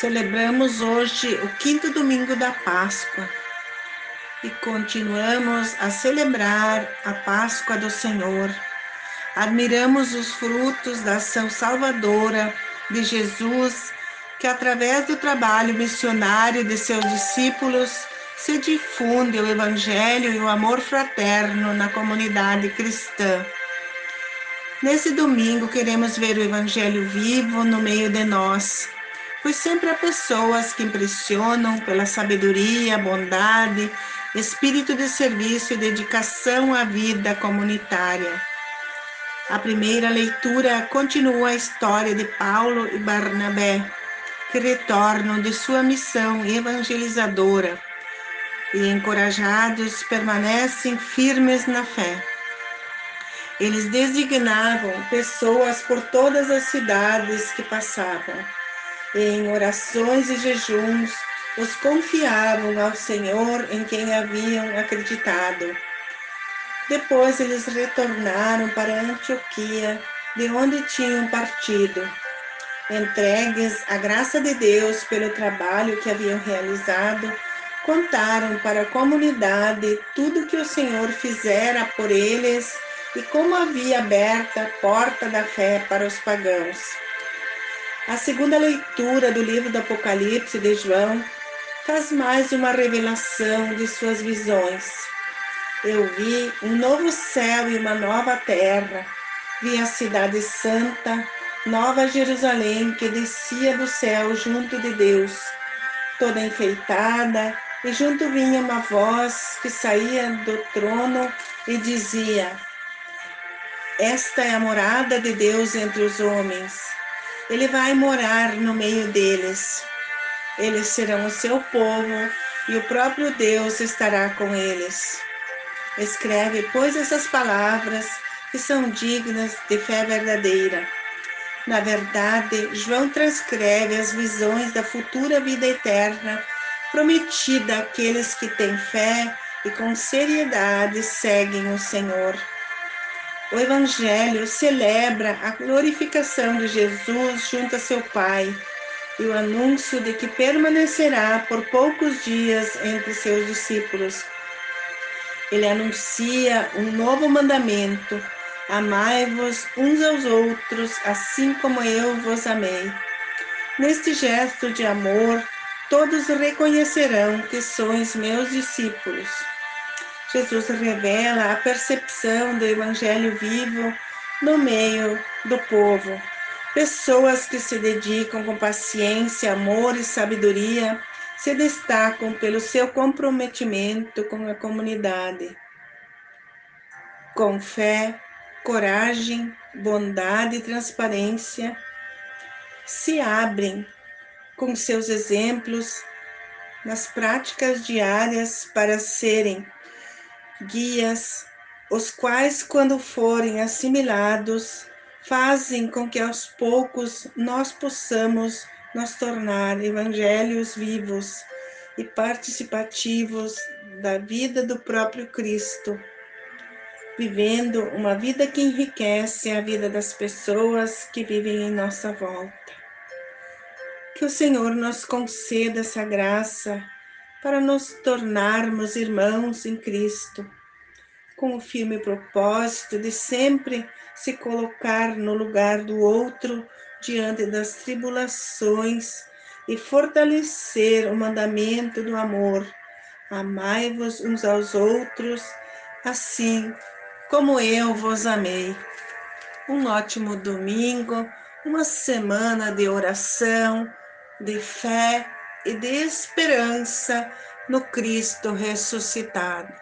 Celebramos hoje o quinto domingo da Páscoa e continuamos a celebrar a Páscoa do Senhor. Admiramos os frutos da ação salvadora de Jesus, que através do trabalho missionário de seus discípulos se difunde o Evangelho e o amor fraterno na comunidade cristã. Nesse domingo, queremos ver o Evangelho vivo no meio de nós, pois sempre há pessoas que impressionam pela sabedoria, bondade, espírito de serviço e dedicação à vida comunitária. A primeira leitura continua a história de Paulo e Barnabé, que retornam de sua missão evangelizadora e, encorajados, permanecem firmes na fé. Eles designavam pessoas por todas as cidades que passavam. Em orações e jejuns, os confiavam ao Senhor em quem haviam acreditado. Depois eles retornaram para Antioquia, de onde tinham partido. Entregues à graça de Deus pelo trabalho que haviam realizado, contaram para a comunidade tudo que o Senhor fizera por eles e como havia aberta a porta da fé para os pagãos. A segunda leitura do livro do Apocalipse de João faz mais uma revelação de suas visões. Eu vi um novo céu e uma nova terra, vi a cidade santa, Nova Jerusalém, que descia do céu junto de Deus, toda enfeitada, e junto vinha uma voz que saía do trono e dizia: esta é a morada de Deus entre os homens. Ele vai morar no meio deles. Eles serão o seu povo e o próprio Deus estará com eles. Escreve, pois, essas palavras que são dignas de fé verdadeira. Na verdade, João transcreve as visões da futura vida eterna prometida àqueles que têm fé e com seriedade seguem o Senhor. O Evangelho celebra a glorificação de Jesus junto a seu Pai e o anúncio de que permanecerá por poucos dias entre seus discípulos. Ele anuncia um novo mandamento: amai-vos uns aos outros, assim como eu vos amei. Neste gesto de amor, todos reconhecerão que sois meus discípulos. Jesus revela a percepção do Evangelho vivo no meio do povo. Pessoas que se dedicam com paciência, amor e sabedoria se destacam pelo seu comprometimento com a comunidade. Com fé, coragem, bondade e transparência, se abrem com seus exemplos nas práticas diárias para serem guias, os quais, quando forem assimilados, fazem com que aos poucos nós possamos nos tornar evangelhos vivos e participativos da vida do próprio Cristo, vivendo uma vida que enriquece a vida das pessoas que vivem em nossa volta. Que o Senhor nos conceda essa graça para nos tornarmos irmãos em Cristo, com o firme propósito de sempre se colocar no lugar do outro diante das tribulações e fortalecer o mandamento do amor. Amai-vos uns aos outros, assim como eu vos amei. Um ótimo domingo, uma semana de oração, de fé e de esperança no Cristo ressuscitado.